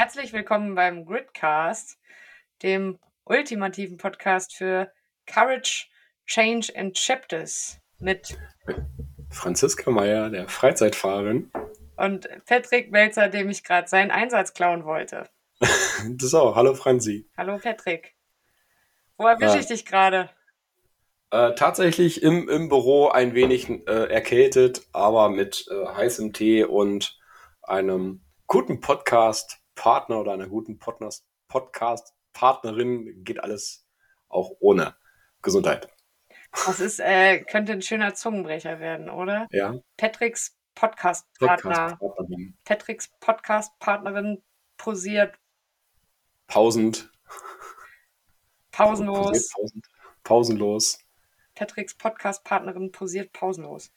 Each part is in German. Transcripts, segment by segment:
Herzlich willkommen beim Gridcast, dem ultimativen Podcast für Courage, Change and Chapters mit Franziska Meyer, der Freizeitfahrerin. Und Patrick Melzer, dem ich gerade seinen Einsatz klauen wollte. das auch. Hallo Franzi. Hallo Patrick. Wo erwische ja. ich dich gerade? Äh, tatsächlich im, im Büro ein wenig äh, erkältet, aber mit äh, heißem Tee und einem guten Podcast-Partner oder einer guten Podcast-Partnerin geht alles auch ohne Gesundheit. Das ist, äh, könnte ein schöner Zungenbrecher werden, oder? Ja. Patricks Podcast-Partner. Podcast Patricks Podcast-Partnerin posiert. Pausend. Pausenlos. Posiert pausend. Pausenlos. Patricks Podcast-Partnerin posiert pausenlos.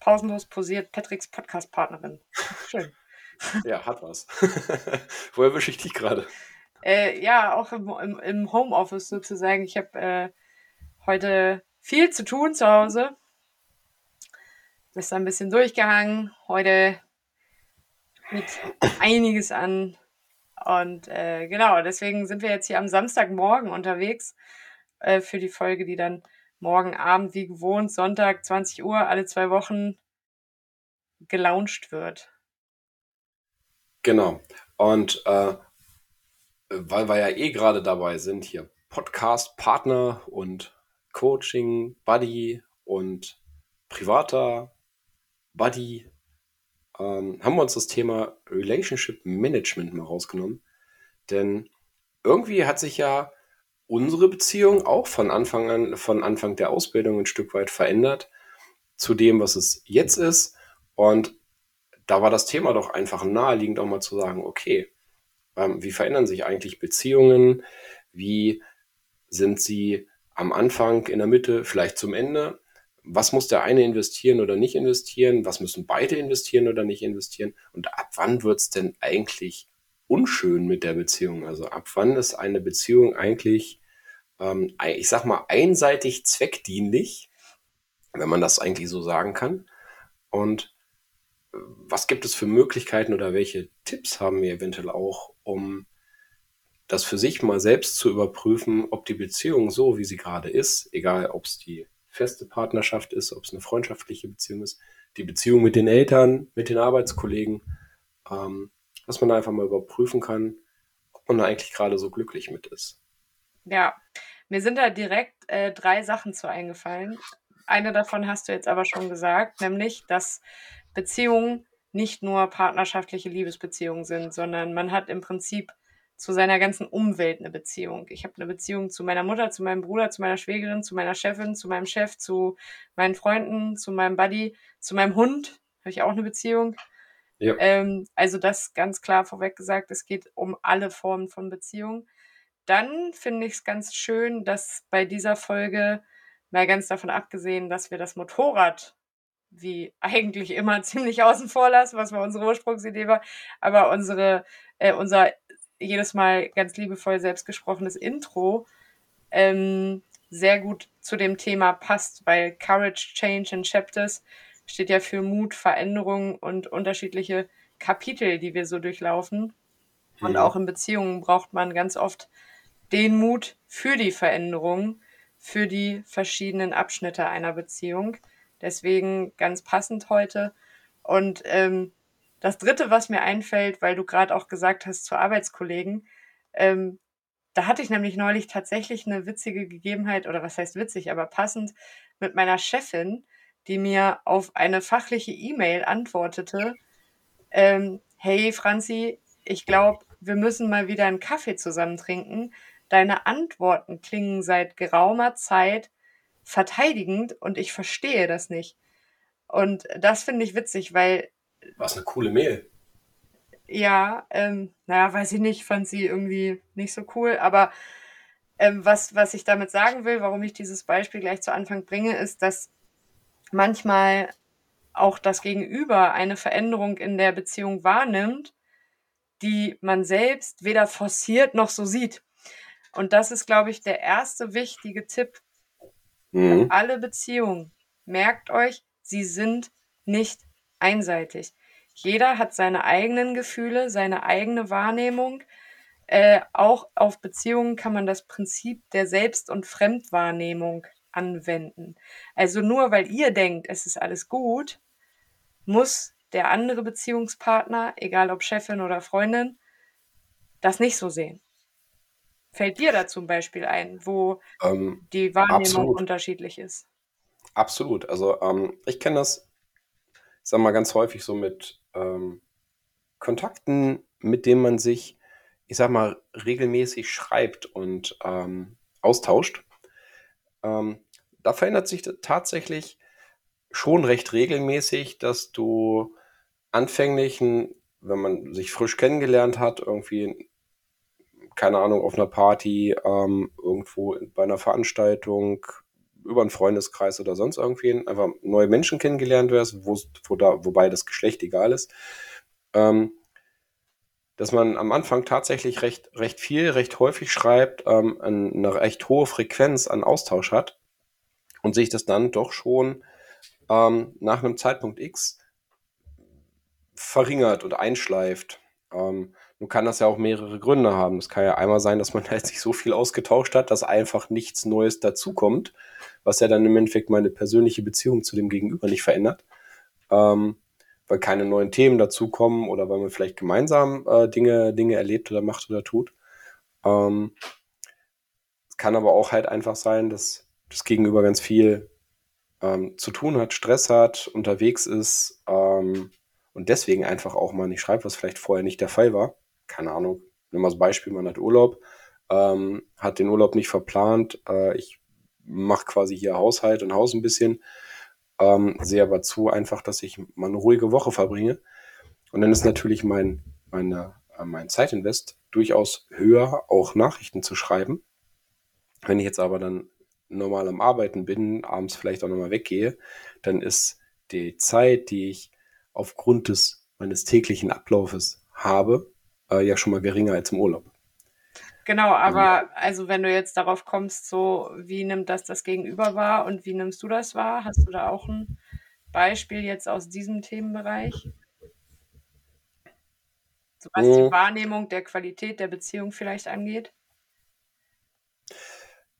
Pausenlos posiert Patricks Podcast-Partnerin. Schön. Ja, hat was. Woher wische ich dich gerade? Äh, ja, auch im, im, im, Homeoffice sozusagen. Ich habe äh, heute viel zu tun zu Hause. Ist ein bisschen durchgehangen. Heute mit einiges an. Und äh, genau, deswegen sind wir jetzt hier am Samstagmorgen unterwegs äh, für die Folge, die dann morgen Abend wie gewohnt, Sonntag, 20 Uhr, alle zwei Wochen gelauncht wird. Genau. Und äh, weil wir ja eh gerade dabei sind, hier Podcast-Partner und Coaching, Buddy und privater Buddy, ähm, haben wir uns das Thema Relationship Management mal rausgenommen. Denn irgendwie hat sich ja unsere Beziehung auch von Anfang an, von Anfang der Ausbildung ein Stück weit verändert zu dem, was es jetzt ist. Und da war das Thema doch einfach naheliegend, auch mal zu sagen, okay, ähm, wie verändern sich eigentlich Beziehungen? Wie sind sie am Anfang, in der Mitte, vielleicht zum Ende? Was muss der eine investieren oder nicht investieren? Was müssen beide investieren oder nicht investieren? Und ab wann wird es denn eigentlich unschön mit der Beziehung? Also ab wann ist eine Beziehung eigentlich, ähm, ich sag mal, einseitig zweckdienlich, wenn man das eigentlich so sagen kann? Und was gibt es für Möglichkeiten oder welche Tipps haben wir eventuell auch, um das für sich mal selbst zu überprüfen, ob die Beziehung so, wie sie gerade ist, egal ob es die feste Partnerschaft ist, ob es eine freundschaftliche Beziehung ist, die Beziehung mit den Eltern, mit den Arbeitskollegen, ähm, dass man da einfach mal überprüfen kann, ob man da eigentlich gerade so glücklich mit ist. Ja, mir sind da direkt äh, drei Sachen zu eingefallen. Eine davon hast du jetzt aber schon gesagt, nämlich, dass Beziehungen nicht nur partnerschaftliche Liebesbeziehungen sind, sondern man hat im Prinzip zu seiner ganzen Umwelt eine Beziehung. Ich habe eine Beziehung zu meiner Mutter, zu meinem Bruder, zu meiner Schwägerin, zu meiner Chefin, zu meinem Chef, zu meinen Freunden, zu meinem Buddy, zu meinem Hund habe ich auch eine Beziehung. Ja. Ähm, also das ganz klar vorweg gesagt, es geht um alle Formen von Beziehung. Dann finde ich es ganz schön, dass bei dieser Folge, mal ganz davon abgesehen, dass wir das Motorrad wie eigentlich immer ziemlich außen vor lassen, was mal unsere Ursprungsidee war, aber unsere, äh, unser jedes Mal ganz liebevoll selbst gesprochenes Intro ähm, sehr gut zu dem Thema passt, weil Courage, Change and Chapters steht ja für Mut, Veränderung und unterschiedliche Kapitel, die wir so durchlaufen. Und auch in Beziehungen braucht man ganz oft den Mut für die Veränderung, für die verschiedenen Abschnitte einer Beziehung. Deswegen ganz passend heute. Und ähm, das Dritte, was mir einfällt, weil du gerade auch gesagt hast zu Arbeitskollegen, ähm, da hatte ich nämlich neulich tatsächlich eine witzige Gegebenheit, oder was heißt witzig, aber passend mit meiner Chefin, die mir auf eine fachliche E-Mail antwortete, ähm, hey Franzi, ich glaube, wir müssen mal wieder einen Kaffee zusammen trinken. Deine Antworten klingen seit geraumer Zeit verteidigend und ich verstehe das nicht. Und das finde ich witzig, weil was eine coole Mail. Ja, ähm, naja, weiß ich nicht, fand sie irgendwie nicht so cool. Aber ähm, was, was ich damit sagen will, warum ich dieses Beispiel gleich zu Anfang bringe, ist, dass manchmal auch das Gegenüber eine Veränderung in der Beziehung wahrnimmt, die man selbst weder forciert noch so sieht. Und das ist, glaube ich, der erste wichtige Tipp. Mhm. Alle Beziehungen, merkt euch, sie sind nicht einseitig. jeder hat seine eigenen Gefühle, seine eigene Wahrnehmung. Äh, auch auf Beziehungen kann man das Prinzip der Selbst- und Fremdwahrnehmung anwenden. Also nur weil ihr denkt, es ist alles gut, muss der andere Beziehungspartner, egal ob Chefin oder Freundin, das nicht so sehen. Fällt dir da zum Beispiel ein, wo Ähm, die Wahrnehmung absolut. unterschiedlich ist? Absolut. Also ähm, ich kenne das, ich sag mal, ganz häufig so mit ähm, Kontakten, mit denen man sich, ich sag mal, regelmäßig schreibt und ähm, austauscht. Ähm, da verändert sich tatsächlich schon recht regelmäßig, dass du anfänglichen, wenn man sich frisch kennengelernt hat, irgendwie, keine Ahnung, auf einer Party, ähm, irgendwo bei einer Veranstaltung, über einen Freundeskreis oder sonst irgendwie einfach neue Menschen kennengelernt wirst, wo, wo da, wobei das Geschlecht egal ist, ähm, dass man am Anfang tatsächlich recht, recht viel, recht häufig schreibt, ähm, eine recht hohe Frequenz an Austausch hat und sich das dann doch schon ähm, nach einem Zeitpunkt X verringert und einschleift. Ähm, nun kann das ja auch mehrere Gründe haben. Es kann ja einmal sein, dass man halt sich so viel ausgetauscht hat, dass einfach nichts Neues dazukommt, was ja dann im Endeffekt meine persönliche Beziehung zu dem Gegenüber nicht verändert. Ähm, weil keine neuen Themen dazukommen oder weil man vielleicht gemeinsam äh, Dinge, Dinge erlebt oder macht oder tut. Ähm, es kann aber auch halt einfach sein, dass das Gegenüber ganz viel ähm, zu tun hat, Stress hat, unterwegs ist ähm, und deswegen einfach auch mal nicht schreibt, was vielleicht vorher nicht der Fall war. Keine Ahnung. Nimm mal das Beispiel, man hat Urlaub, ähm, hat den Urlaub nicht verplant. Äh, ich mache quasi hier Haushalt und Haus ein bisschen. Ähm, sehe aber zu einfach, dass ich mal eine ruhige Woche verbringe. Und dann ist natürlich mein, meine, äh, mein Zeitinvest durchaus höher, auch Nachrichten zu schreiben. Wenn ich jetzt aber dann normal am Arbeiten bin, abends vielleicht auch nochmal weggehe, dann ist die Zeit, die ich aufgrund des meines täglichen Ablaufes habe, äh, ja schon mal geringer als im Urlaub. Genau, aber also wenn du jetzt darauf kommst, so wie nimmt das das Gegenüber wahr und wie nimmst du das wahr? Hast du da auch ein Beispiel jetzt aus diesem Themenbereich? So was die Mhm. Wahrnehmung der Qualität der Beziehung vielleicht angeht?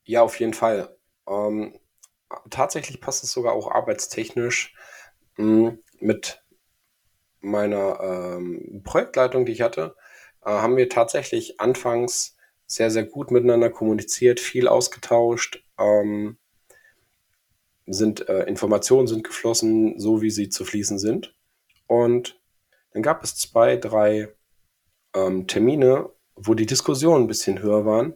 Ja, auf jeden Fall. Ähm, tatsächlich passt es sogar auch arbeitstechnisch mh, mit meiner ähm, Projektleitung, die ich hatte, haben wir tatsächlich anfangs sehr, sehr gut miteinander kommuniziert, viel ausgetauscht, ähm, sind äh, Informationen sind geflossen, so wie sie zu fließen sind. Und dann gab es zwei, drei ähm, Termine, wo die Diskussionen ein bisschen höher waren.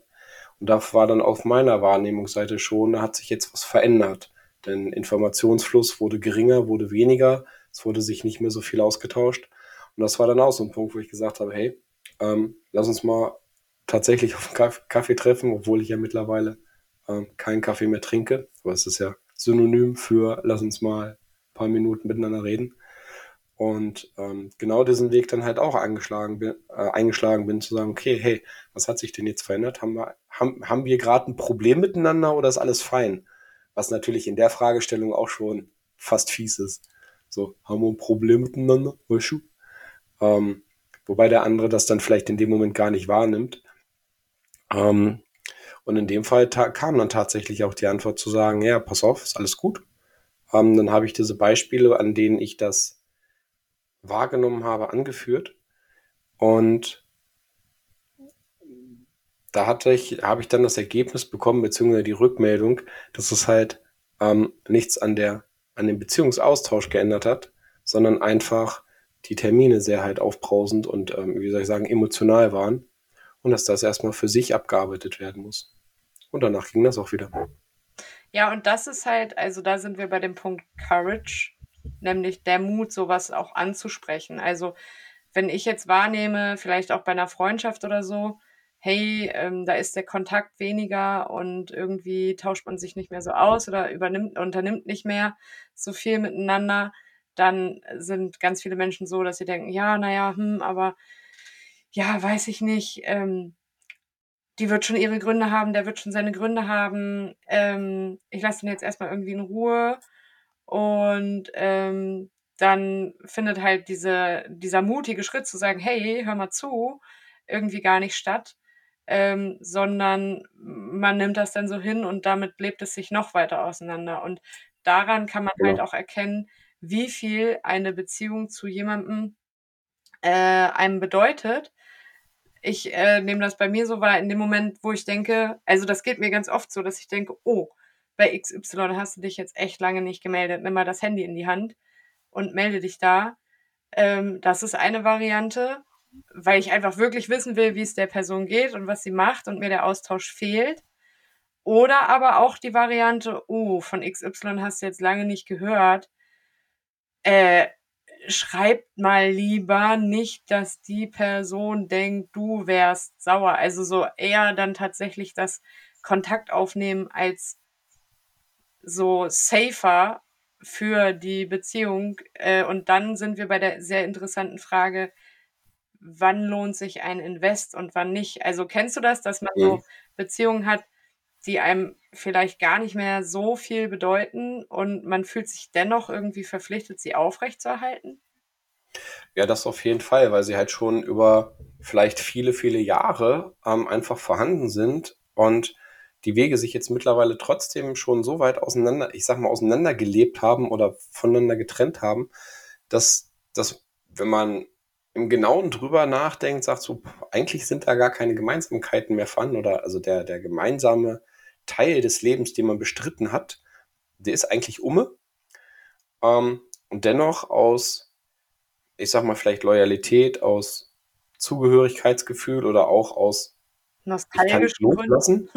Und da war dann auf meiner Wahrnehmungsseite schon, da hat sich jetzt was verändert. Denn Informationsfluss wurde geringer, wurde weniger, es wurde sich nicht mehr so viel ausgetauscht. Und das war dann auch so ein Punkt, wo ich gesagt habe, hey, ähm, lass uns mal tatsächlich auf einen Kaffee treffen, obwohl ich ja mittlerweile ähm, keinen Kaffee mehr trinke. Aber es ist ja synonym für lass uns mal ein paar Minuten miteinander reden. Und ähm, genau diesen Weg dann halt auch eingeschlagen bin, äh, eingeschlagen bin, zu sagen, okay, hey, was hat sich denn jetzt verändert? Haben wir, haben, haben wir gerade ein Problem miteinander oder ist alles fein? Was natürlich in der Fragestellung auch schon fast fies ist. So, haben wir ein Problem miteinander? Weißt du? Ähm, wobei der andere das dann vielleicht in dem Moment gar nicht wahrnimmt. Ähm, und in dem Fall kam dann tatsächlich auch die Antwort zu sagen, ja, pass auf, ist alles gut. Ähm, dann habe ich diese Beispiele, an denen ich das wahrgenommen habe, angeführt. Und da hatte ich, habe ich dann das Ergebnis bekommen, beziehungsweise die Rückmeldung, dass es halt ähm, nichts an der, an dem Beziehungsaustausch geändert hat, sondern einfach die Termine sehr halt aufbrausend und, ähm, wie soll ich sagen, emotional waren. Und dass das erstmal für sich abgearbeitet werden muss. Und danach ging das auch wieder. Ja, und das ist halt, also da sind wir bei dem Punkt Courage, nämlich der Mut, sowas auch anzusprechen. Also wenn ich jetzt wahrnehme, vielleicht auch bei einer Freundschaft oder so, hey, ähm, da ist der Kontakt weniger und irgendwie tauscht man sich nicht mehr so aus oder übernimmt, unternimmt nicht mehr so viel miteinander, dann sind ganz viele Menschen so, dass sie denken, ja, naja, hm, aber ja, weiß ich nicht, ähm, die wird schon ihre Gründe haben, der wird schon seine Gründe haben. Ähm, ich lasse ihn jetzt erstmal irgendwie in Ruhe. Und ähm, dann findet halt diese, dieser mutige Schritt zu sagen, hey, hör mal zu, irgendwie gar nicht statt, ähm, sondern man nimmt das dann so hin und damit lebt es sich noch weiter auseinander. Und daran kann man halt Genau. auch erkennen, wie viel eine Beziehung zu jemandem äh, einem bedeutet. Ich äh, nehme das bei mir so wahr, in dem Moment, wo ich denke, also das geht mir ganz oft so, dass ich denke, oh, bei XY hast du dich jetzt echt lange nicht gemeldet, nimm mal das Handy in die Hand und melde dich da. Ähm, das ist eine Variante, weil ich einfach wirklich wissen will, wie es der Person geht und was sie macht und mir der Austausch fehlt. Oder aber auch die Variante, oh, von XY hast du jetzt lange nicht gehört. Äh, schreibt mal lieber nicht, dass die Person denkt, du wärst sauer. Also so eher dann tatsächlich das Kontakt aufnehmen als so safer für die Beziehung. Äh, und dann sind wir bei der sehr interessanten Frage, wann lohnt sich ein Invest und wann nicht? Also kennst du das, dass man so Mhm. Beziehungen hat, die einem vielleicht gar nicht mehr so viel bedeuten und man fühlt sich dennoch irgendwie verpflichtet, sie aufrechtzuerhalten? Ja, das auf jeden Fall, weil sie halt schon über vielleicht viele, viele Jahre ähm, einfach vorhanden sind und die Wege sich jetzt mittlerweile trotzdem schon so weit auseinander, ich sag mal, auseinandergelebt haben oder voneinander getrennt haben, dass, dass wenn man im Genauen drüber nachdenkt, sagt so, eigentlich sind da gar keine Gemeinsamkeiten mehr vorhanden oder also der, der gemeinsame Teil des Lebens, den man bestritten hat, der ist eigentlich umme. Ähm, und dennoch aus, ich sag mal, vielleicht Loyalität, aus Zugehörigkeitsgefühl oder auch aus Nostalgischen Gründen.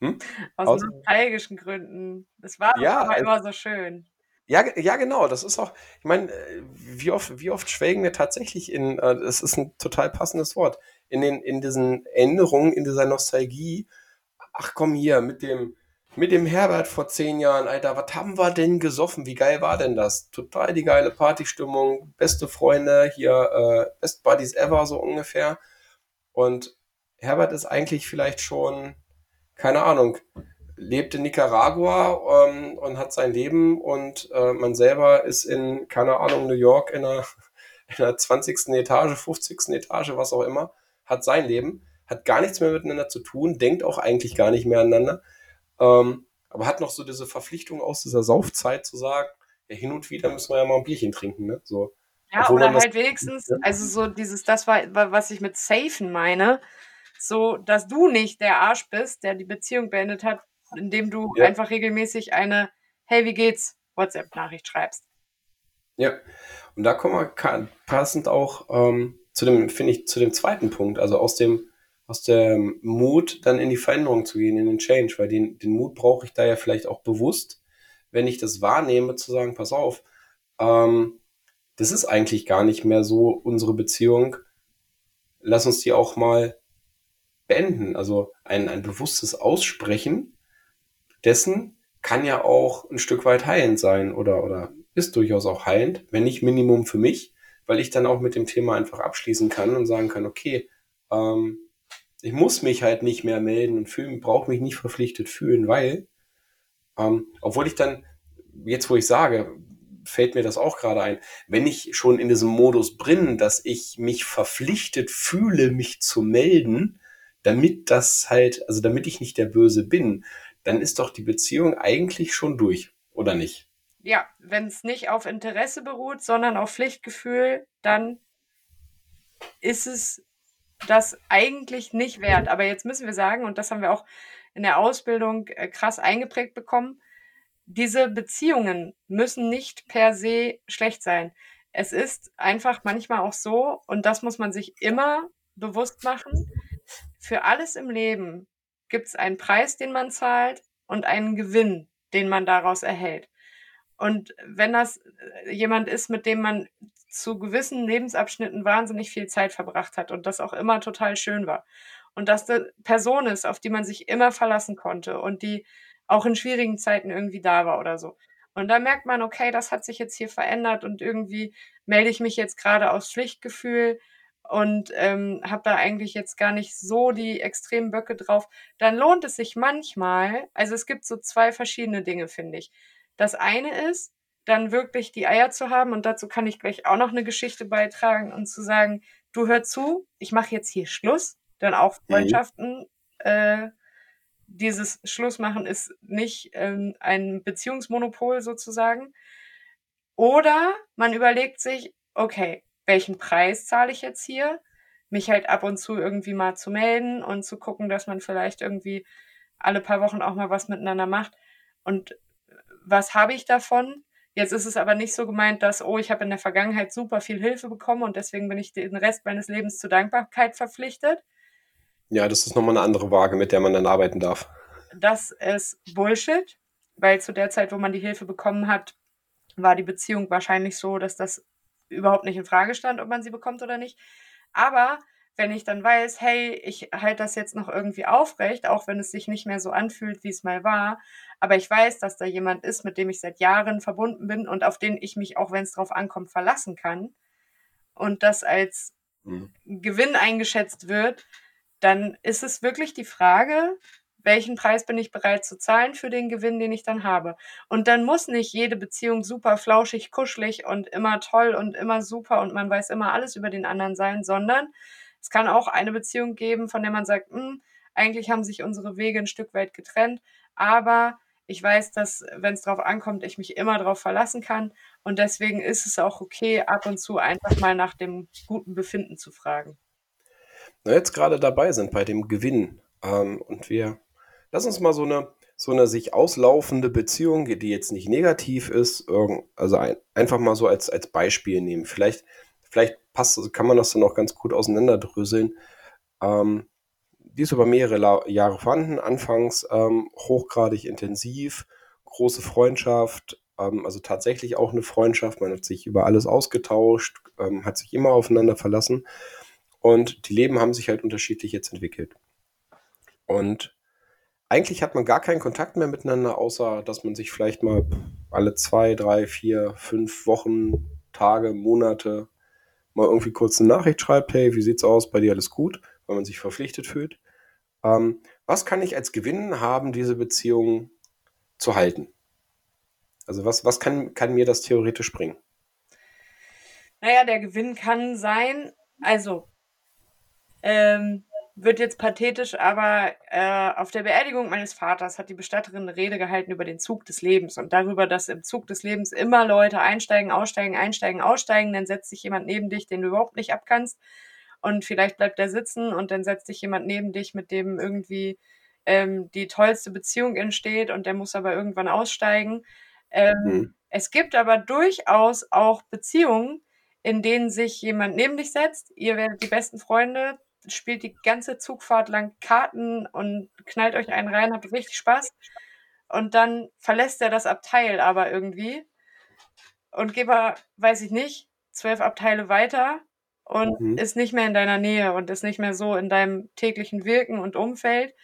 Hm? Aus Aus, nostalgischen Gründen. Es war ja, aber es, immer so schön. ja, ja, genau. Das ist auch, ich meine, äh, wie oft, wie oft schwelgen wir tatsächlich in, äh, das ist ein total passendes Wort, in den, in diesen Erinnerungen, in dieser Nostalgie. Ach komm hier, mit dem, mit dem Herbert vor zehn Jahren, Alter, was haben wir denn gesoffen? Wie geil war denn das? Total die geile Partystimmung, beste Freunde, hier, äh, Best Buddies ever, so ungefähr. Und Herbert ist eigentlich vielleicht schon, keine Ahnung, lebt in Nicaragua ähm, und hat sein Leben und äh, man selber ist in, keine Ahnung, New York in einer, in einer 20. Etage, 50. Etage, was auch immer, hat sein Leben, hat gar nichts mehr miteinander zu tun, denkt auch eigentlich gar nicht mehr aneinander, ähm, aber hat noch so diese Verpflichtung aus dieser Saufzeit zu sagen, ja, hin und wieder müssen wir ja mal ein Bierchen trinken, ne? So, Ja, obwohl oder halt wenigstens, ja, also so dieses, das war, wa- was ich mit safen meine, so, dass du nicht der Arsch bist, der die Beziehung beendet hat, indem du ja, einfach regelmäßig eine Hey, wie geht's? WhatsApp-Nachricht schreibst. ja. Und da kommen wir passend auch ähm, zu dem, finde ich, zu dem zweiten Punkt, also aus dem, aus dem Mut dann in die Veränderung zu gehen, in den Change, weil den, den Mut brauche ich da ja vielleicht auch bewusst, wenn ich das wahrnehme, zu sagen, pass auf, ähm, das ist eigentlich gar nicht mehr so unsere Beziehung, lass uns die auch mal beenden. Also ein, ein bewusstes Aussprechen dessen kann ja auch ein Stück weit heilend sein oder, oder ist durchaus auch heilend, wenn nicht Minimum für mich, weil ich dann auch mit dem Thema einfach abschließen kann und sagen kann, okay, ähm, ich muss mich halt nicht mehr melden und fühlen, brauche mich nicht verpflichtet fühlen, weil, ähm, obwohl ich dann, jetzt wo ich sage, fällt mir das auch gerade ein, wenn ich schon in diesem Modus bin, dass ich mich verpflichtet fühle, mich zu melden, damit das halt, also damit ich nicht der Böse bin, dann ist doch die Beziehung eigentlich schon durch, oder nicht? Ja, wenn es nicht auf Interesse beruht, sondern auf Pflichtgefühl, dann ist es das eigentlich nicht wert. Aber jetzt müssen wir sagen, und das haben wir auch in der Ausbildung äh, krass eingeprägt bekommen, diese Beziehungen müssen nicht per se schlecht sein. Es ist einfach manchmal auch so, und das muss man sich immer bewusst machen, für alles im Leben gibt es einen Preis, den man zahlt und einen Gewinn, den man daraus erhält. Und wenn das äh, jemand ist, mit dem man zu gewissen Lebensabschnitten wahnsinnig viel Zeit verbracht hat und das auch immer total schön war. Und dass eine Person ist, auf die man sich immer verlassen konnte und die auch in schwierigen Zeiten irgendwie da war oder so. Und da merkt man, okay, das hat sich jetzt hier verändert und irgendwie melde ich mich jetzt gerade aus Pflichtgefühl und ähm, habe da eigentlich jetzt gar nicht so die extremen Böcke drauf. Dann lohnt es sich manchmal, also es gibt so zwei verschiedene Dinge, finde ich. Das eine ist, dann wirklich die Eier zu haben, und dazu kann ich gleich auch noch eine Geschichte beitragen und zu sagen, du hör zu, ich mache jetzt hier Schluss, denn auch Mhm. Freundschaften, äh, dieses Schlussmachen ist nicht ähm, ein Beziehungsmonopol sozusagen. Oder man überlegt sich, okay, welchen Preis zahle ich jetzt hier? Mich halt ab und zu irgendwie mal zu melden und zu gucken, dass man vielleicht irgendwie alle paar Wochen auch mal was miteinander macht. Und was habe ich davon? Jetzt ist es aber nicht so gemeint, dass, oh, ich habe in der Vergangenheit super viel Hilfe bekommen und deswegen bin ich den Rest meines Lebens zur Dankbarkeit verpflichtet. Ja, das ist nochmal eine andere Waage, mit der man dann arbeiten darf. Das ist Bullshit, weil zu der Zeit, wo man die Hilfe bekommen hat, war die Beziehung wahrscheinlich so, dass das überhaupt nicht in Frage stand, ob man sie bekommt oder nicht. Aber wenn ich dann weiß, hey, ich halte das jetzt noch irgendwie aufrecht, auch wenn es sich nicht mehr so anfühlt, wie es mal war, aber ich weiß, dass da jemand ist, mit dem ich seit Jahren verbunden bin und auf den ich mich, auch wenn es drauf ankommt, verlassen kann und das als Mhm. Gewinn eingeschätzt wird, dann ist es wirklich die Frage, welchen Preis bin ich bereit zu zahlen für den Gewinn, den ich dann habe. Und dann muss nicht jede Beziehung super flauschig, kuschelig und immer toll und immer super und man weiß immer alles über den anderen sein, sondern es kann auch eine Beziehung geben, von der man sagt, hm, eigentlich haben sich unsere Wege ein Stück weit getrennt, aber ich weiß, dass, wenn es drauf ankommt, ich mich immer darauf verlassen kann. Und deswegen ist es auch okay, ab und zu einfach mal nach dem guten Befinden zu fragen. Na, jetzt gerade dabei sind bei dem Gewinn ähm, und wir lass uns mal so eine so eine sich auslaufende Beziehung, die jetzt nicht negativ ist, also ein, einfach mal so als, als Beispiel nehmen. Vielleicht, vielleicht passt, kann man das dann auch ganz gut auseinanderdröseln. Ähm, die ist über mehrere La Jahre vorhanden, anfangs ähm, hochgradig intensiv, große Freundschaft, ähm, also tatsächlich auch eine Freundschaft. Man hat sich über alles ausgetauscht, ähm, hat sich immer aufeinander verlassen und die Leben haben sich halt unterschiedlich jetzt entwickelt. Und eigentlich hat man gar keinen Kontakt mehr miteinander, außer dass man sich vielleicht mal alle zwei, drei, vier, fünf Wochen, Tage, Monate mal irgendwie kurz eine Nachricht schreibt, hey, wie sieht's aus, bei dir alles gut, weil man sich verpflichtet fühlt. Ähm, was kann ich als Gewinn haben, diese Beziehung zu halten? Also was, was kann, kann mir das theoretisch bringen? Naja, der Gewinn kann sein, also ähm, wird jetzt pathetisch, aber äh, auf der Beerdigung meines Vaters hat die Bestatterin eine Rede gehalten über den Zug des Lebens und darüber, dass im Zug des Lebens immer Leute einsteigen, aussteigen, einsteigen, aussteigen. Dann setzt sich jemand neben dich, den du überhaupt nicht abkannst und vielleicht bleibt er sitzen und dann setzt sich jemand neben dich, mit dem irgendwie ähm, die tollste Beziehung entsteht und der muss aber irgendwann aussteigen. Ähm, Hm. Es gibt aber durchaus auch Beziehungen, in denen sich jemand neben dich setzt, ihr werdet die besten Freunde, spielt die ganze Zugfahrt lang Karten und knallt euch einen rein, habt richtig Spaß. Und dann verlässt er das Abteil aber irgendwie und geht mal, weiß ich nicht, zwölf Abteile weiter und Mhm. ist nicht mehr in deiner Nähe und ist nicht mehr so in deinem täglichen Wirken und Umfeld.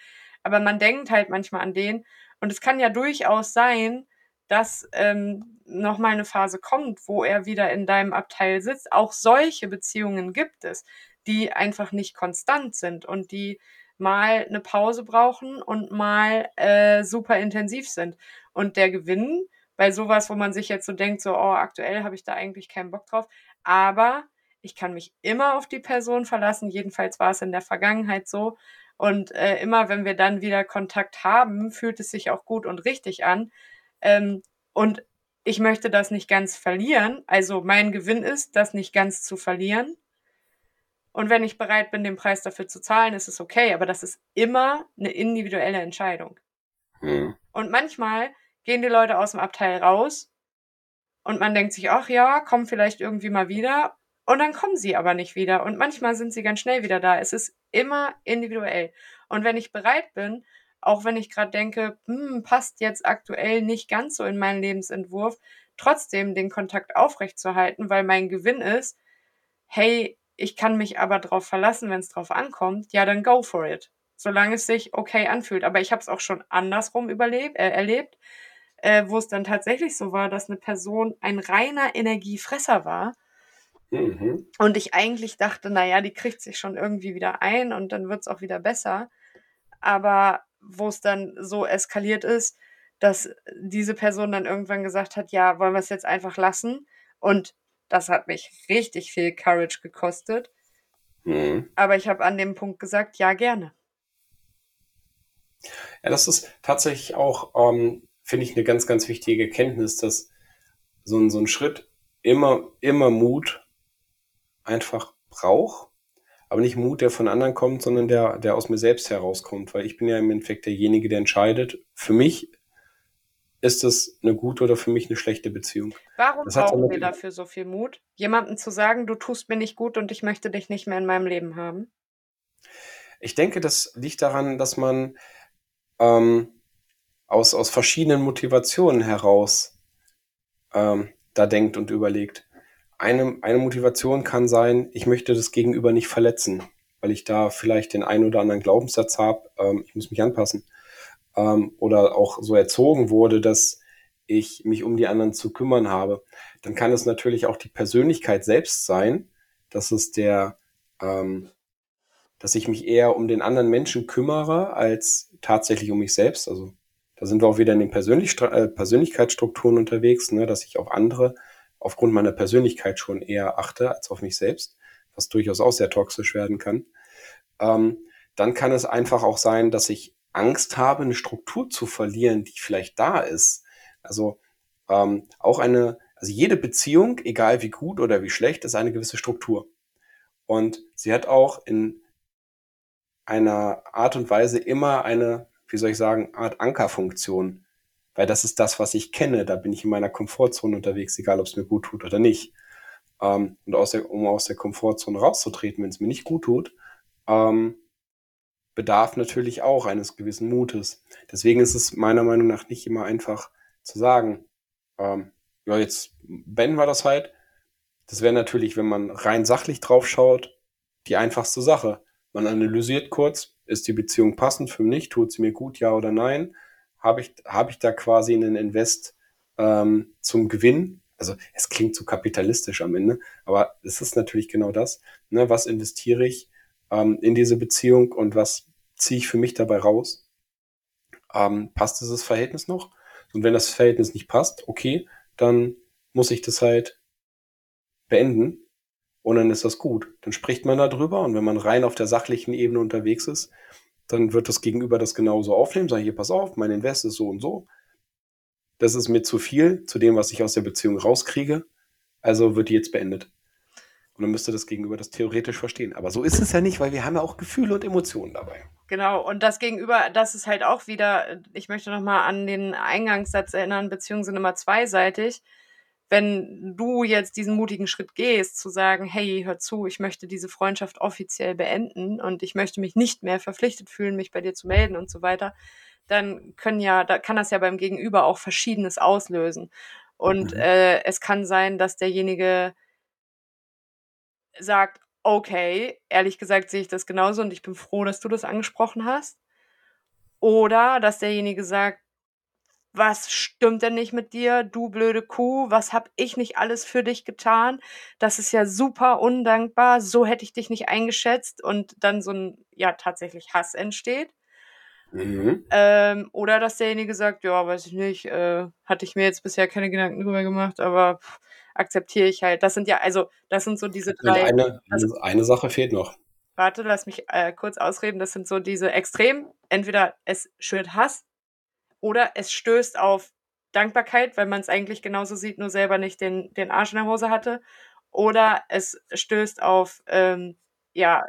Aber man denkt halt manchmal an den. Und es kann ja durchaus sein, dass ähm, nochmal eine Phase kommt, wo er wieder in deinem Abteil sitzt. Auch solche Beziehungen gibt es, die einfach nicht konstant sind und die mal eine Pause brauchen und mal äh, super intensiv sind. Und der Gewinn bei sowas, wo man sich jetzt so denkt, so, oh, aktuell habe ich da eigentlich keinen Bock drauf, aber ich kann mich immer auf die Person verlassen. Jedenfalls war es in der Vergangenheit so. Und äh, immer, wenn wir dann wieder Kontakt haben, fühlt es sich auch gut und richtig an. Ähm, und ich möchte das nicht ganz verlieren. Also mein Gewinn ist, das nicht ganz zu verlieren. Und wenn ich bereit bin, den Preis dafür zu zahlen, ist es okay. Aber das ist immer eine individuelle Entscheidung. Hm. Und manchmal gehen die Leute aus dem Abteil raus und man denkt sich, ach ja, kommen vielleicht irgendwie mal wieder. Und dann kommen sie aber nicht wieder. Und manchmal sind sie ganz schnell wieder da. Es ist immer individuell. Und wenn ich bereit bin, auch wenn ich gerade denke, hm, passt jetzt aktuell nicht ganz so in meinen Lebensentwurf, trotzdem den Kontakt aufrechtzuerhalten, weil mein Gewinn ist, hey, ich kann mich aber drauf verlassen, wenn es drauf ankommt, ja, dann go for it. Solange es sich okay anfühlt. Aber ich habe es auch schon andersrum überlebt, äh, erlebt, äh, wo es dann tatsächlich so war, dass eine Person ein reiner Energiefresser war Mhm. und ich eigentlich dachte, naja, die kriegt sich schon irgendwie wieder ein und dann wird es auch wieder besser. Aber wo es dann so eskaliert ist, dass diese Person dann irgendwann gesagt hat, ja, wollen wir es jetzt einfach lassen? Und das hat mich richtig viel Courage gekostet. Mhm. Aber ich habe an dem Punkt gesagt, ja, gerne. Ja, das ist tatsächlich auch, ähm, finde ich, eine ganz, ganz wichtige Kenntnis, dass so ein, so ein Schritt immer, immer Mut einfach braucht. Aber nicht Mut, der von anderen kommt, sondern der, der aus mir selbst herauskommt. Weil ich bin ja im Endeffekt derjenige, der entscheidet. Für mich ist es eine gute oder für mich eine schlechte Beziehung. Warum brauchen wir dafür so viel Mut? Jemandem zu sagen, du tust mir nicht gut und ich möchte dich nicht mehr in meinem Leben haben? Ich denke, das liegt daran, dass man ähm, aus, aus verschiedenen Motivationen heraus ähm, da denkt und überlegt. Eine, eine Motivation kann sein, ich möchte das Gegenüber nicht verletzen, weil ich da vielleicht den einen oder anderen Glaubenssatz habe, ähm, ich muss mich anpassen. Ähm, oder auch so erzogen wurde, dass ich mich um die anderen zu kümmern habe. Dann kann es natürlich auch die Persönlichkeit selbst sein, dass es der, ähm, dass ich mich eher um den anderen Menschen kümmere, als tatsächlich um mich selbst. Also da sind wir auch wieder in den Persönlich äh, Persönlichkeitsstrukturen unterwegs, ne, dass ich auf andere aufgrund meiner Persönlichkeit schon eher achte als auf mich selbst, was durchaus auch sehr toxisch werden kann. Ähm, dann kann es einfach auch sein, dass ich Angst habe, eine Struktur zu verlieren, die vielleicht da ist. Also ähm, auch eine, also jede Beziehung, egal wie gut oder wie schlecht, ist eine gewisse Struktur. Und sie hat auch in einer Art und Weise immer eine, wie soll ich sagen, Art Ankerfunktion. Weil das ist das, was ich kenne. Da bin ich in meiner Komfortzone unterwegs, egal ob es mir gut tut oder nicht. Ähm, und aus der, um aus der Komfortzone rauszutreten, wenn es mir nicht gut tut, ähm, bedarf natürlich auch eines gewissen Mutes. Deswegen ist es meiner Meinung nach nicht immer einfach zu sagen, ähm, ja, jetzt beenden wir das halt. Das wäre natürlich, wenn man rein sachlich drauf schaut, die einfachste Sache. Man analysiert kurz, ist die Beziehung passend für mich, tut sie mir gut, ja oder nein? Habe ich, habe ich da quasi einen Invest ähm, zum Gewinn? Also es klingt so kapitalistisch am Ende, aber es ist natürlich genau das. Ne? Was investiere ich ähm, in diese Beziehung und was ziehe ich für mich dabei raus? Ähm, passt dieses Verhältnis noch? Und wenn das Verhältnis nicht passt, okay, dann muss ich das halt beenden und dann ist das gut. Dann spricht man darüber und wenn man rein auf der sachlichen Ebene unterwegs ist, dann wird das Gegenüber das genauso aufnehmen, sagen, hier, pass auf, mein Invest ist so und so. Das ist mir zu viel zu dem, was ich aus der Beziehung rauskriege. Also wird die jetzt beendet. Und dann müsste das Gegenüber das theoretisch verstehen. Aber so ist es ja nicht, weil wir haben ja auch Gefühle und Emotionen dabei. Genau, und das Gegenüber, das ist halt auch wieder, ich möchte nochmal an den Eingangssatz erinnern, Beziehungen sind immer zweiseitig wenn du jetzt diesen mutigen Schritt gehst, zu sagen, hey, hör zu, ich möchte diese Freundschaft offiziell beenden und ich möchte mich nicht mehr verpflichtet fühlen, mich bei dir zu melden und so weiter, dann können ja, da kann das ja beim Gegenüber auch Verschiedenes auslösen. Und mhm. äh, es kann sein, dass derjenige sagt, okay, ehrlich gesagt sehe ich das genauso und ich bin froh, dass du das angesprochen hast. Oder dass derjenige sagt, was stimmt denn nicht mit dir, du blöde Kuh, was hab ich nicht alles für dich getan? Das ist ja super undankbar, so hätte ich dich nicht eingeschätzt und dann so ein, ja, tatsächlich Hass entsteht. Mhm. Ähm, oder dass derjenige sagt, ja, weiß ich nicht, äh, hatte ich mir jetzt bisher keine Gedanken drüber gemacht, aber akzeptiere ich halt. Das sind ja, also, das sind so diese drei. Eine, also, eine Sache fehlt noch. Warte, lass mich äh, kurz ausreden. Das sind so diese Extrem. Entweder es schürt Hass oder es stößt auf Dankbarkeit, weil man es eigentlich genauso sieht, nur selber nicht den, den Arsch in der Hose hatte. Oder es stößt auf ähm, ja,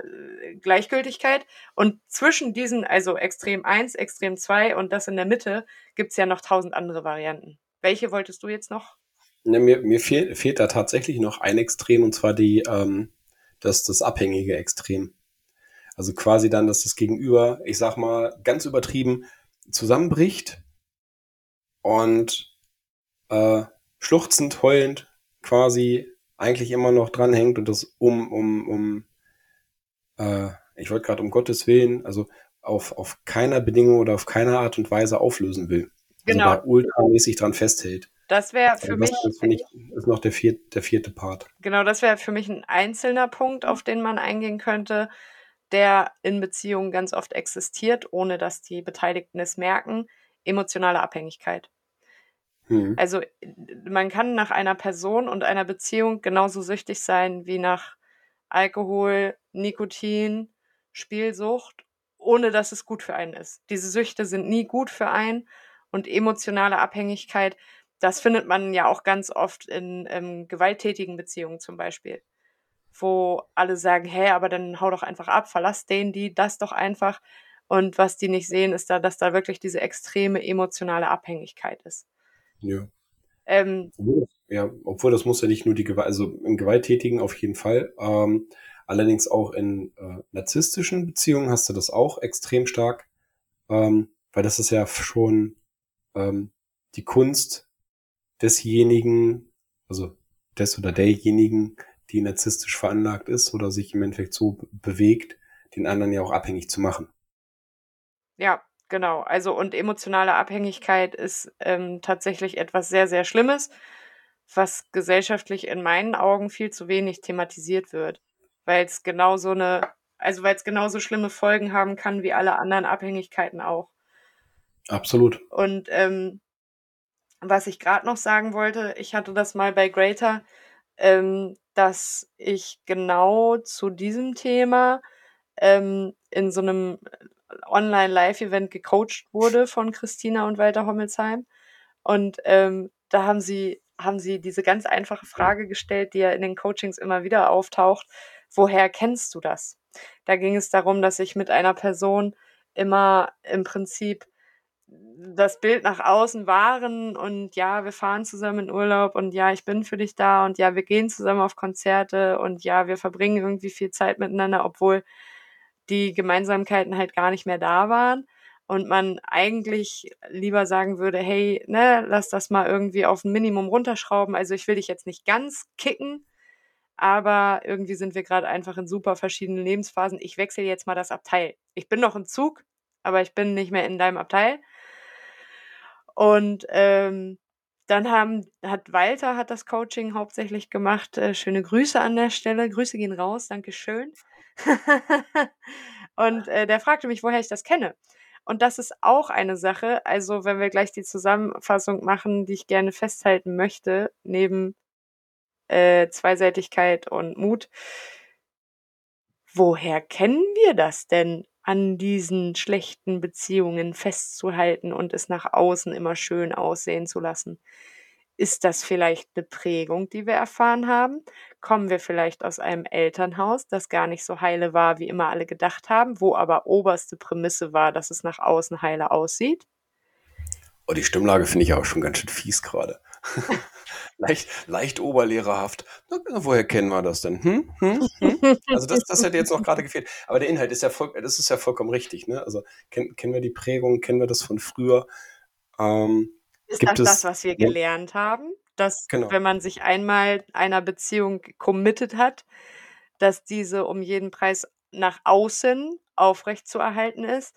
Gleichgültigkeit. Und zwischen diesen, also Extrem 1, Extrem 2 und das in der Mitte, gibt es ja noch tausend andere Varianten. Welche wolltest du jetzt noch? Ne, mir mir fehl, fehlt da tatsächlich noch ein Extrem, und zwar die, ähm, das, das abhängige Extrem. Also quasi dann, dass das Gegenüber, ich sag mal, ganz übertrieben, zusammenbricht und äh, schluchzend, heulend quasi eigentlich immer noch dranhängt und das um, um, um, äh, ich wollte gerade um Gottes Willen, also auf, auf keiner Bedingung oder auf keine Art und Weise auflösen will. Also genau. Also da ultramäßig dran festhält. Das wäre für also das, mich. Das ich, ist noch der vierte, der vierte Part. Genau, das wäre für mich ein einzelner Punkt, auf den man eingehen könnte der in Beziehungen ganz oft existiert, ohne dass die Beteiligten es merken. emotionale Abhängigkeit. Mhm. Also man kann nach einer Person und einer Beziehung genauso süchtig sein wie nach Alkohol, Nikotin, Spielsucht, ohne dass es gut für einen ist. Diese Süchte sind nie gut für einen und emotionale Abhängigkeit, das findet man ja auch ganz oft in ähm, gewalttätigen Beziehungen zum Beispiel, wo alle sagen, hä, aber dann hau doch einfach ab, verlass den, die, das doch einfach. Und was die nicht sehen, ist da, dass da wirklich diese extreme emotionale Abhängigkeit ist. Ja. Ähm, ja, obwohl das muss ja nicht nur die Gewalt, also in Gewalttätigen auf jeden Fall. Ähm, allerdings auch in äh, narzisstischen Beziehungen hast du das auch extrem stark, ähm, weil das ist ja schon ähm, die Kunst desjenigen, also des oder derjenigen, die narzisstisch veranlagt ist oder sich im Endeffekt so bewegt, den anderen ja auch abhängig zu machen. Ja, Genau, also und emotionale Abhängigkeit ist ähm, tatsächlich etwas sehr, sehr Schlimmes, was gesellschaftlich in meinen Augen viel zu wenig thematisiert wird, weil es genau so eine, also weil es genauso schlimme Folgen haben kann wie alle anderen Abhängigkeiten auch. Absolut. Und ähm, was ich gerade noch sagen wollte, ich hatte das mal bei Greater, ähm, dass ich genau zu diesem Thema ähm, in so einem Online-Live-Event gecoacht wurde von Christina und Walter Hommelsheim. Und ähm, da haben sie, haben sie diese ganz einfache Frage gestellt, die ja in den Coachings immer wieder auftaucht. Woher kennst du das? Da ging es darum, dass ich mit einer Person immer im Prinzip das Bild nach außen waren und ja, wir fahren zusammen in Urlaub und ja, ich bin für dich da und ja, wir gehen zusammen auf Konzerte und ja, wir verbringen irgendwie viel Zeit miteinander, obwohl die Gemeinsamkeiten halt gar nicht mehr da waren und man eigentlich lieber sagen würde, hey, ne, lass das mal irgendwie auf ein Minimum runterschrauben. Also ich will dich jetzt nicht ganz kicken, aber irgendwie sind wir gerade einfach in super verschiedenen Lebensphasen. Ich wechsle jetzt mal das Abteil. Ich bin noch im Zug, aber ich bin nicht mehr in deinem Abteil. Und ähm, dann haben, hat Walter hat das Coaching hauptsächlich gemacht. Äh, schöne Grüße an der Stelle. Grüße gehen raus, Dankeschön. und äh, der fragte mich, woher ich das kenne. Und das ist auch eine Sache, also wenn wir gleich die Zusammenfassung machen, die ich gerne festhalten möchte, neben äh, Zweiseitigkeit und Mut. Woher kennen wir das denn, an diesen schlechten Beziehungen festzuhalten und es nach außen immer schön aussehen zu lassen? Ist das vielleicht eine Prägung, die wir erfahren haben? Kommen wir vielleicht aus einem Elternhaus, das gar nicht so heile war, wie immer alle gedacht haben, wo aber oberste Prämisse war, dass es nach außen heile aussieht? Oh, die Stimmlage finde ich auch schon ganz schön fies gerade. leicht, leicht oberlehrerhaft. Na, woher kennen wir das denn? Hm? Hm? Hm? Also das, das hätte jetzt noch gerade gefehlt. Aber der Inhalt ist ja voll, das ist ja vollkommen richtig. Ne? Also kennen, kennen wir die Prägung, kennen wir das von früher? Ähm, ist das das, was wir gelernt haben? Dass, genau. wenn man sich einmal einer Beziehung committed hat, dass diese um jeden Preis nach außen aufrecht zu erhalten ist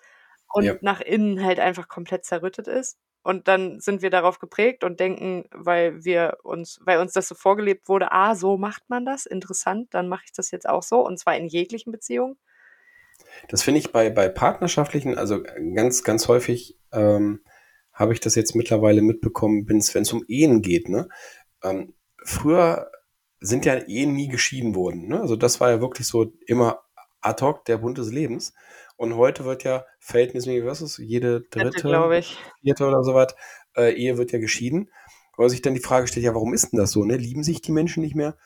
und ja. nach innen halt einfach komplett zerrüttet ist. Und dann sind wir darauf geprägt und denken, weil wir uns, weil uns das so vorgelebt wurde, ah, so macht man das, interessant, dann mache ich das jetzt auch so, und zwar in jeglichen Beziehungen. Das finde ich bei, bei partnerschaftlichen, also ganz, ganz häufig ähm, habe ich das jetzt mittlerweile mitbekommen, wenn es um Ehen geht. Ne? Ähm, früher sind ja Ehen nie geschieden worden. Ne? Also das war ja wirklich so immer ad hoc der Bund des Lebens. Und heute wird ja verhältnismäßig, was ist jede dritte, ich. vierte oder so was, äh, Ehe wird ja geschieden. Weil sich dann die Frage stellt, ja, warum ist denn das so? Ne? Lieben sich die Menschen nicht mehr?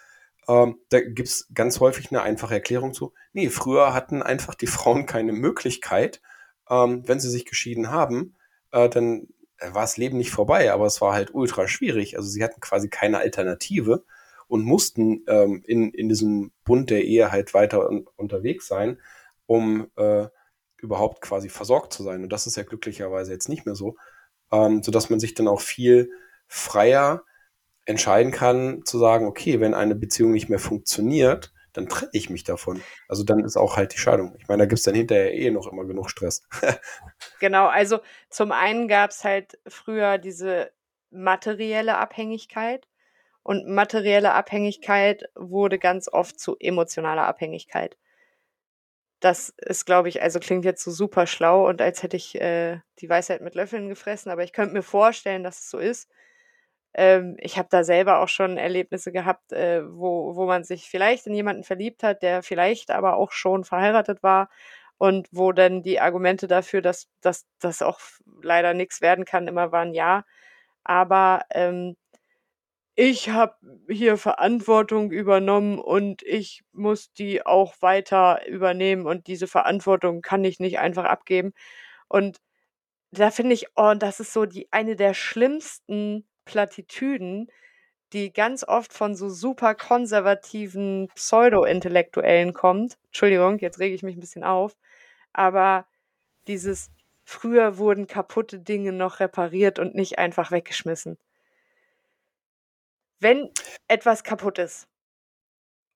Ähm, da gibt es ganz häufig eine einfache Erklärung zu. Nee, früher hatten einfach die Frauen keine Möglichkeit, ähm, wenn sie sich geschieden haben, äh, dann äh, war das Leben nicht vorbei, aber es war halt ultra schwierig. Also sie hatten quasi keine Alternative und mussten ähm, in, in diesem Bund der Ehe halt weiter un unterwegs sein, um äh, überhaupt quasi versorgt zu sein. Und das ist ja glücklicherweise jetzt nicht mehr so, ähm, sodass man sich dann auch viel freier entscheiden kann, zu sagen, okay, wenn eine Beziehung nicht mehr funktioniert, dann trenne ich mich davon. Also dann ist auch halt die Scheidung. Ich meine, da gibt es dann hinterher eh noch immer genug Stress. genau, also zum einen gab es halt früher diese materielle Abhängigkeit und materielle Abhängigkeit wurde ganz oft zu emotionaler Abhängigkeit. Das ist, glaube ich, also klingt jetzt so super schlau und als hätte ich äh, die Weisheit mit Löffeln gefressen, aber ich könnte mir vorstellen, dass es so ist. Ähm, ich habe da selber auch schon Erlebnisse gehabt, äh, wo, wo man sich vielleicht in jemanden verliebt hat, der vielleicht aber auch schon verheiratet war und wo dann die Argumente dafür, dass das auch leider nichts werden kann, immer waren ja. Aber ähm, ich habe hier Verantwortung übernommen und ich muss die auch weiter übernehmen und diese Verantwortung kann ich nicht einfach abgeben. Und da finde ich, oh, das ist so die eine der schlimmsten Plattitüden, die ganz oft von so super konservativen Pseudo-Intellektuellen kommt. Entschuldigung, jetzt rege ich mich ein bisschen auf. Aber dieses früher wurden kaputte Dinge noch repariert und nicht einfach weggeschmissen wenn etwas kaputt ist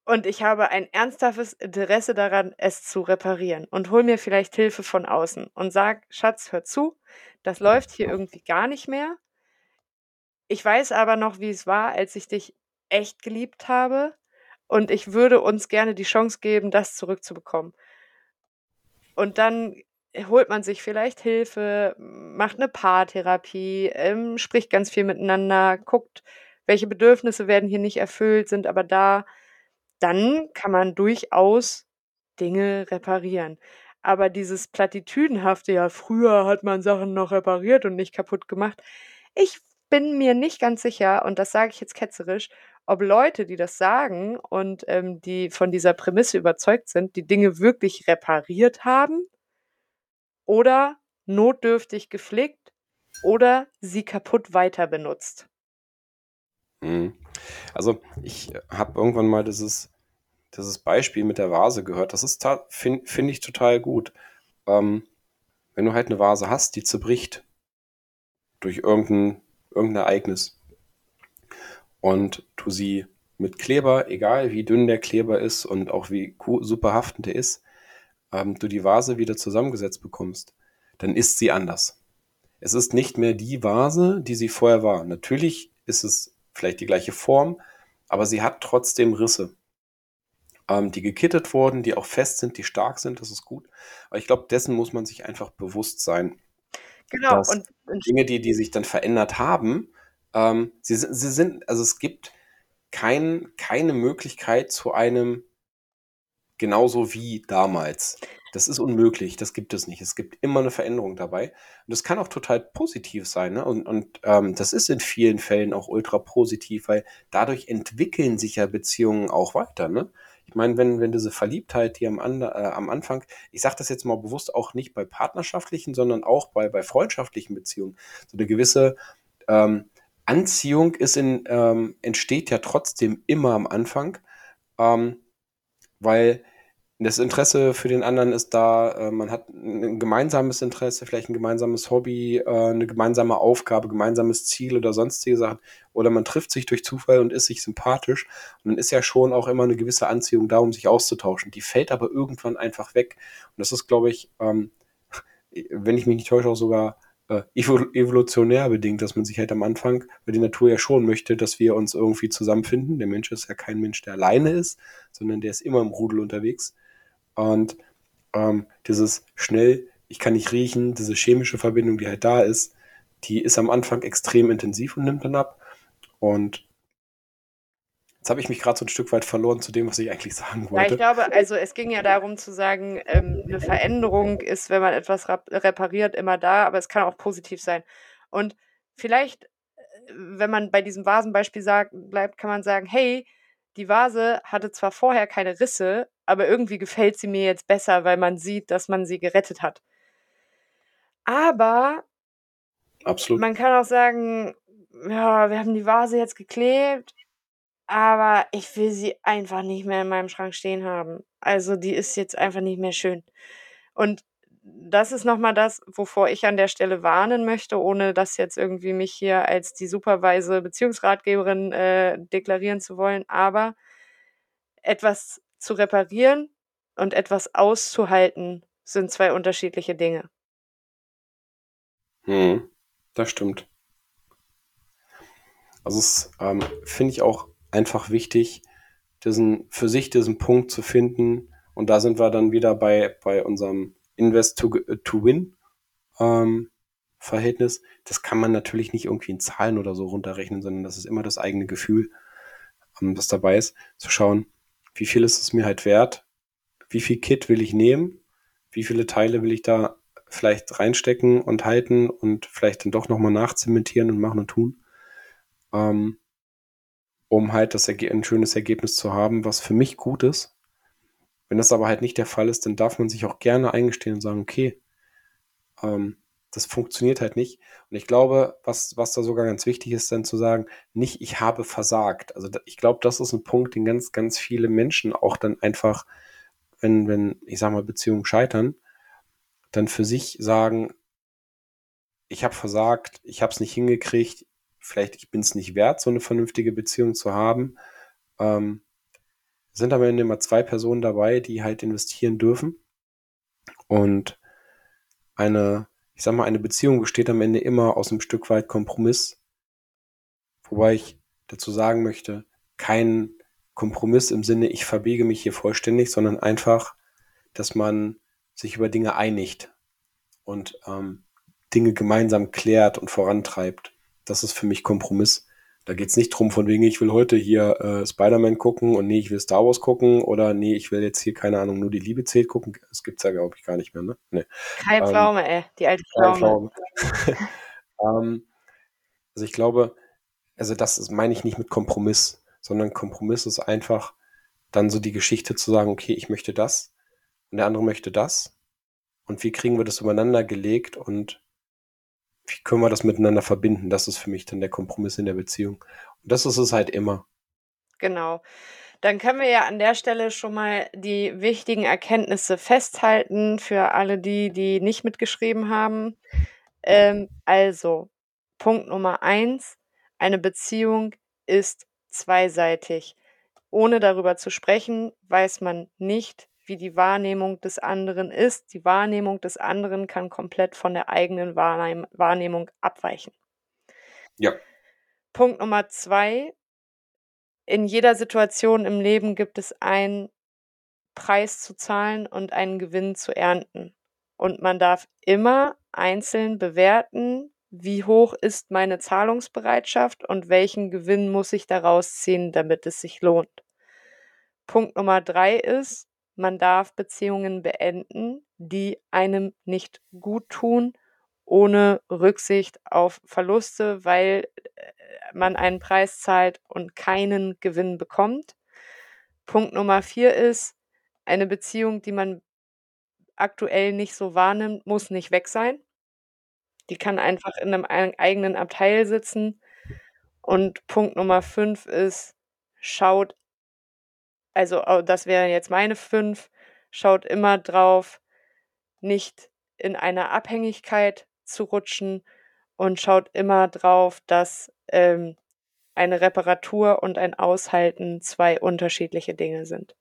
und ich habe ein ernsthaftes Interesse daran, es zu reparieren und hol mir vielleicht Hilfe von außen und sag, Schatz, hör zu, das läuft hier irgendwie gar nicht mehr. Ich weiß aber noch, wie es war, als ich dich echt geliebt habe und ich würde uns gerne die Chance geben, das zurückzubekommen. Und dann holt man sich vielleicht Hilfe, macht eine Paartherapie, ähm, spricht ganz viel miteinander, guckt, welche Bedürfnisse werden hier nicht erfüllt, sind aber da, dann kann man durchaus Dinge reparieren. Aber dieses Plattitüdenhafte, ja, früher hat man Sachen noch repariert und nicht kaputt gemacht. Ich bin mir nicht ganz sicher, und das sage ich jetzt ketzerisch, ob Leute, die das sagen und ähm, die von dieser Prämisse überzeugt sind, die Dinge wirklich repariert haben oder notdürftig gepflegt oder sie kaputt weiter benutzt. Mhm. Also, ich habe irgendwann mal dieses dieses Beispiel mit der Vase gehört. Das ist finde find ich total gut. Ähm, wenn du halt eine Vase hast, die zerbricht durch irgendein, irgendein Ereignis und du sie mit Kleber, egal wie dünn der Kleber ist und auch wie super haftend der ist, ähm, du die Vase wieder zusammengesetzt bekommst, dann ist sie anders. Es ist nicht mehr die Vase, die sie vorher war. Natürlich ist es vielleicht die gleiche Form, aber sie hat trotzdem Risse, ähm, die gekittet wurden, die auch fest sind, die stark sind, das ist gut. Aber ich glaube, dessen muss man sich einfach bewusst sein. Genau. Und, und Dinge, die, die sich dann verändert haben, ähm, sie, sie sind, also es gibt kein, keine Möglichkeit zu einem genauso wie damals. Das ist unmöglich, das gibt es nicht. Es gibt immer eine Veränderung dabei. Und das kann auch total positiv sein. Ne? Und, und ähm, das ist in vielen Fällen auch ultra positiv, weil dadurch entwickeln sich ja Beziehungen auch weiter. Ne? Ich meine, wenn, wenn diese Verliebtheit hier am, äh, am Anfang, ich sage das jetzt mal bewusst auch nicht bei partnerschaftlichen, sondern auch bei, bei freundschaftlichen Beziehungen, so eine gewisse ähm, Anziehung ist in, ähm, entsteht ja trotzdem immer am Anfang, ähm, weil das Interesse für den anderen ist da, äh, man hat ein gemeinsames Interesse, vielleicht ein gemeinsames Hobby, äh, eine gemeinsame Aufgabe, gemeinsames Ziel oder sonstige Sachen. Oder man trifft sich durch Zufall und ist sich sympathisch. Und dann ist ja schon auch immer eine gewisse Anziehung da, um sich auszutauschen. Die fällt aber irgendwann einfach weg. Und das ist, glaube ich, ähm, wenn ich mich nicht täusche, auch sogar äh, evolutionär bedingt, dass man sich halt am Anfang, weil die Natur ja schon möchte, dass wir uns irgendwie zusammenfinden. Der Mensch ist ja kein Mensch, der alleine ist, sondern der ist immer im Rudel unterwegs. Und ähm, dieses schnell, ich kann nicht riechen, diese chemische Verbindung, die halt da ist, die ist am Anfang extrem intensiv und nimmt dann ab. Und Jetzt habe ich mich gerade so ein Stück weit verloren zu dem, was ich eigentlich sagen wollte. Ja, ich glaube, also es ging ja darum zu sagen, ähm, eine Veränderung ist, wenn man etwas repariert, immer da, aber es kann auch positiv sein. Und vielleicht, äh, wenn man bei diesem Vasenbeispiel sagt, bleibt, kann man sagen, hey, die Vase hatte zwar vorher keine Risse, aber irgendwie gefällt sie mir jetzt besser, weil man sieht, dass man sie gerettet hat. Aber Absolut. man kann auch sagen, ja, wir haben die Vase jetzt geklebt, aber ich will sie einfach nicht mehr in meinem Schrank stehen haben. Also die ist jetzt einfach nicht mehr schön. Und das ist nochmal das, wovor ich an der Stelle warnen möchte, ohne das jetzt irgendwie mich hier als die superweise Beziehungsratgeberin äh, deklarieren zu wollen. Aber etwas zu reparieren und etwas auszuhalten sind zwei unterschiedliche Dinge. Hm, das stimmt. Also es ähm, finde ich auch einfach wichtig, diesen, für sich diesen Punkt zu finden, Und da sind wir dann wieder bei, bei unserem Invest to, to Win ähm, Verhältnis. Das kann man natürlich nicht irgendwie in Zahlen oder so runterrechnen, sondern das ist immer das eigene Gefühl, ähm, was dabei ist, zu schauen, wie viel ist es mir halt wert, wie viel Kit will ich nehmen, wie viele Teile will ich da vielleicht reinstecken und halten und vielleicht dann doch nochmal nachzementieren und machen und tun, ähm, um halt das ein schönes Ergebnis zu haben, was für mich gut ist. Wenn das aber halt nicht der Fall ist, dann darf man sich auch gerne eingestehen und sagen, okay, ähm, das funktioniert halt nicht. Und ich glaube, was, was da sogar ganz wichtig ist, dann zu sagen, nicht ich habe versagt. Also ich glaube, das ist ein Punkt, den ganz, ganz viele Menschen auch dann einfach, wenn, wenn, ich sag mal, Beziehungen scheitern, dann für sich sagen, ich habe versagt, ich habe es nicht hingekriegt, vielleicht ich bin es nicht wert, so eine vernünftige Beziehung zu haben. Ähm, sind am Ende immer zwei Personen dabei, die halt investieren dürfen. Und eine, ich sag mal, eine Beziehung besteht am Ende immer aus einem Stück weit Kompromiss. Wobei ich dazu sagen möchte, kein Kompromiss im Sinne, ich verbiege mich hier vollständig, sondern einfach, dass man sich über Dinge einigt und ähm, Dinge gemeinsam klärt und vorantreibt. Das ist für mich Kompromiss. Da geht es nicht drum, von wegen, ich will heute hier äh, Spider-Man gucken und nee, ich will Star Wars gucken oder nee, ich will jetzt hier, keine Ahnung, nur die Liebe zählt gucken. Das gibt es ja, glaube ich, gar nicht mehr, ne? Nee. Keine ähm, Pflaume, ey, die alte Pflaume. ähm, also ich glaube, also das ist, meine ich nicht mit Kompromiss, sondern Kompromiss ist einfach dann so die Geschichte zu sagen, okay, ich möchte das und der andere möchte das. Und wie kriegen wir das übereinander gelegt und wie können wir das miteinander verbinden? Das ist für mich dann der Kompromiss in der Beziehung. Und das ist es halt immer. Genau. Dann können wir ja an der Stelle schon mal die wichtigen Erkenntnisse festhalten für alle die, die nicht mitgeschrieben haben. Ähm, also, Punkt Nummer eins, eine Beziehung ist zweiseitig. Ohne darüber zu sprechen, weiß man nicht, wie die Wahrnehmung des anderen ist. Die Wahrnehmung des anderen kann komplett von der eigenen Wahrnehmung abweichen. Ja. Punkt Nummer zwei. In jeder Situation im Leben gibt es einen Preis zu zahlen und einen Gewinn zu ernten. Und man darf immer einzeln bewerten, wie hoch ist meine Zahlungsbereitschaft und welchen Gewinn muss ich daraus ziehen, damit es sich lohnt. Punkt Nummer drei ist, man darf Beziehungen beenden, die einem nicht gut tun, ohne Rücksicht auf Verluste, weil äh, man einen Preis zahlt und keinen Gewinn bekommt. Punkt Nummer vier ist, eine Beziehung, die man aktuell nicht so wahrnimmt, muss nicht weg sein. Die kann einfach in einem eigenen Abteil sitzen. Und Punkt Nummer fünf ist, schaut also das wären jetzt meine fünf, schaut immer drauf, nicht in eine Abhängigkeit zu rutschen und schaut immer drauf, dass ähm, eine Reparatur und ein Aushalten zwei unterschiedliche Dinge sind.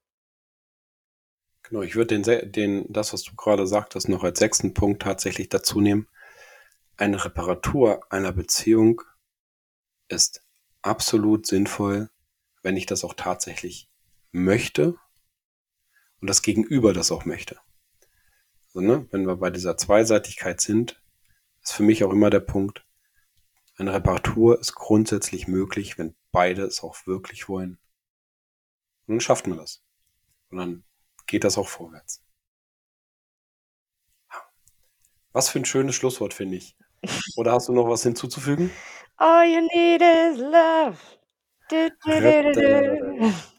Genau, ich würde den, den, das, was du gerade sagtest, noch als sechsten Punkt tatsächlich dazu nehmen. Eine Reparatur einer Beziehung ist absolut sinnvoll, wenn ich das auch tatsächlich möchte und das Gegenüber das auch möchte. Also, ne, wenn wir bei dieser Zweiseitigkeit sind, ist für mich auch immer der Punkt, eine Reparatur ist grundsätzlich möglich, wenn beide es auch wirklich wollen. Und dann schafft man das. Und dann geht das auch vorwärts. Was für ein schönes Schlusswort, finde ich. Oder hast du noch was hinzuzufügen? All you need is love.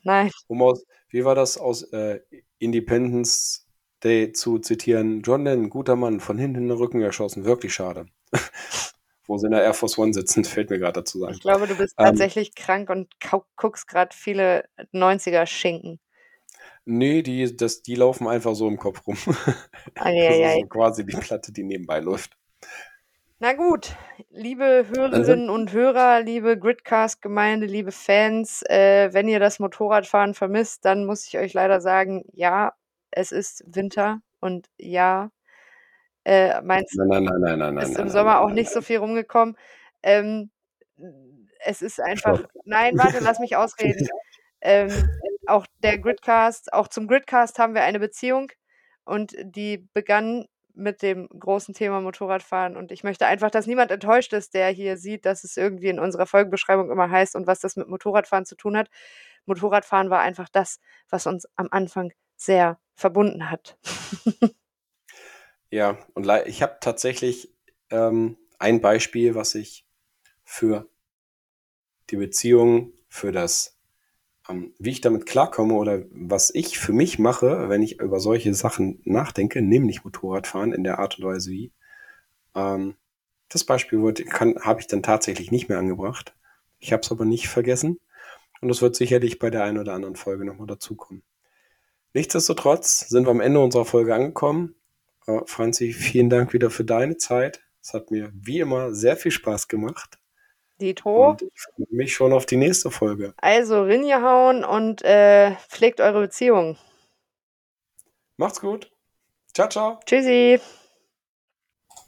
Nein. Um aus, wie war das aus äh, Independence Day zu zitieren? John Lennon, guter Mann, von hinten in den Rücken erschossen, wirklich schade. Wo sie in der Air Force One sitzen, fällt mir gerade dazu sagen. Ich glaube, du bist ähm, tatsächlich krank und guckst gerade viele 90er Schinken. Nee, die, das, die laufen einfach so im Kopf rum. Ah, ja, das ist so quasi die Platte, die nebenbei läuft. Na gut, liebe Hörerinnen und Hörer, liebe Gridcast-Gemeinde, liebe Fans, äh, wenn ihr das Motorradfahren vermisst, dann muss ich euch leider sagen, ja, es ist Winter und ja, äh, meins nein, nein, nein, nein, ist nein, im Sommer auch nicht so viel rumgekommen. Ähm, es ist einfach, Stopp. nein, warte, lass mich ausreden. Ähm, auch der Gridcast, auch zum Gridcast haben wir eine Beziehung und die begann mit dem großen Thema Motorradfahren. Und ich möchte einfach, dass niemand enttäuscht ist, der hier sieht, dass es irgendwie in unserer Folgenbeschreibung immer heißt und was das mit Motorradfahren zu tun hat. Motorradfahren war einfach das, was uns am Anfang sehr verbunden hat. ja, und ich habe tatsächlich ähm, ein Beispiel, was ich für die Beziehung, für das, wie ich damit klarkomme oder was ich für mich mache, wenn ich über solche Sachen nachdenke, nämlich Motorradfahren in der Art und Weise wie. Ähm, das Beispiel habe ich dann tatsächlich nicht mehr angebracht. Ich habe es aber nicht vergessen. Und es wird sicherlich bei der einen oder anderen Folge nochmal dazukommen. Nichtsdestotrotz sind wir am Ende unserer Folge angekommen. Äh, Franzi, vielen Dank wieder für deine Zeit. Es hat mir wie immer sehr viel Spaß gemacht. Dito. Und ich freue mich schon auf die nächste Folge. Also Rinje hauen und äh, pflegt eure Beziehung. Macht's gut. Ciao, ciao. Tschüssi.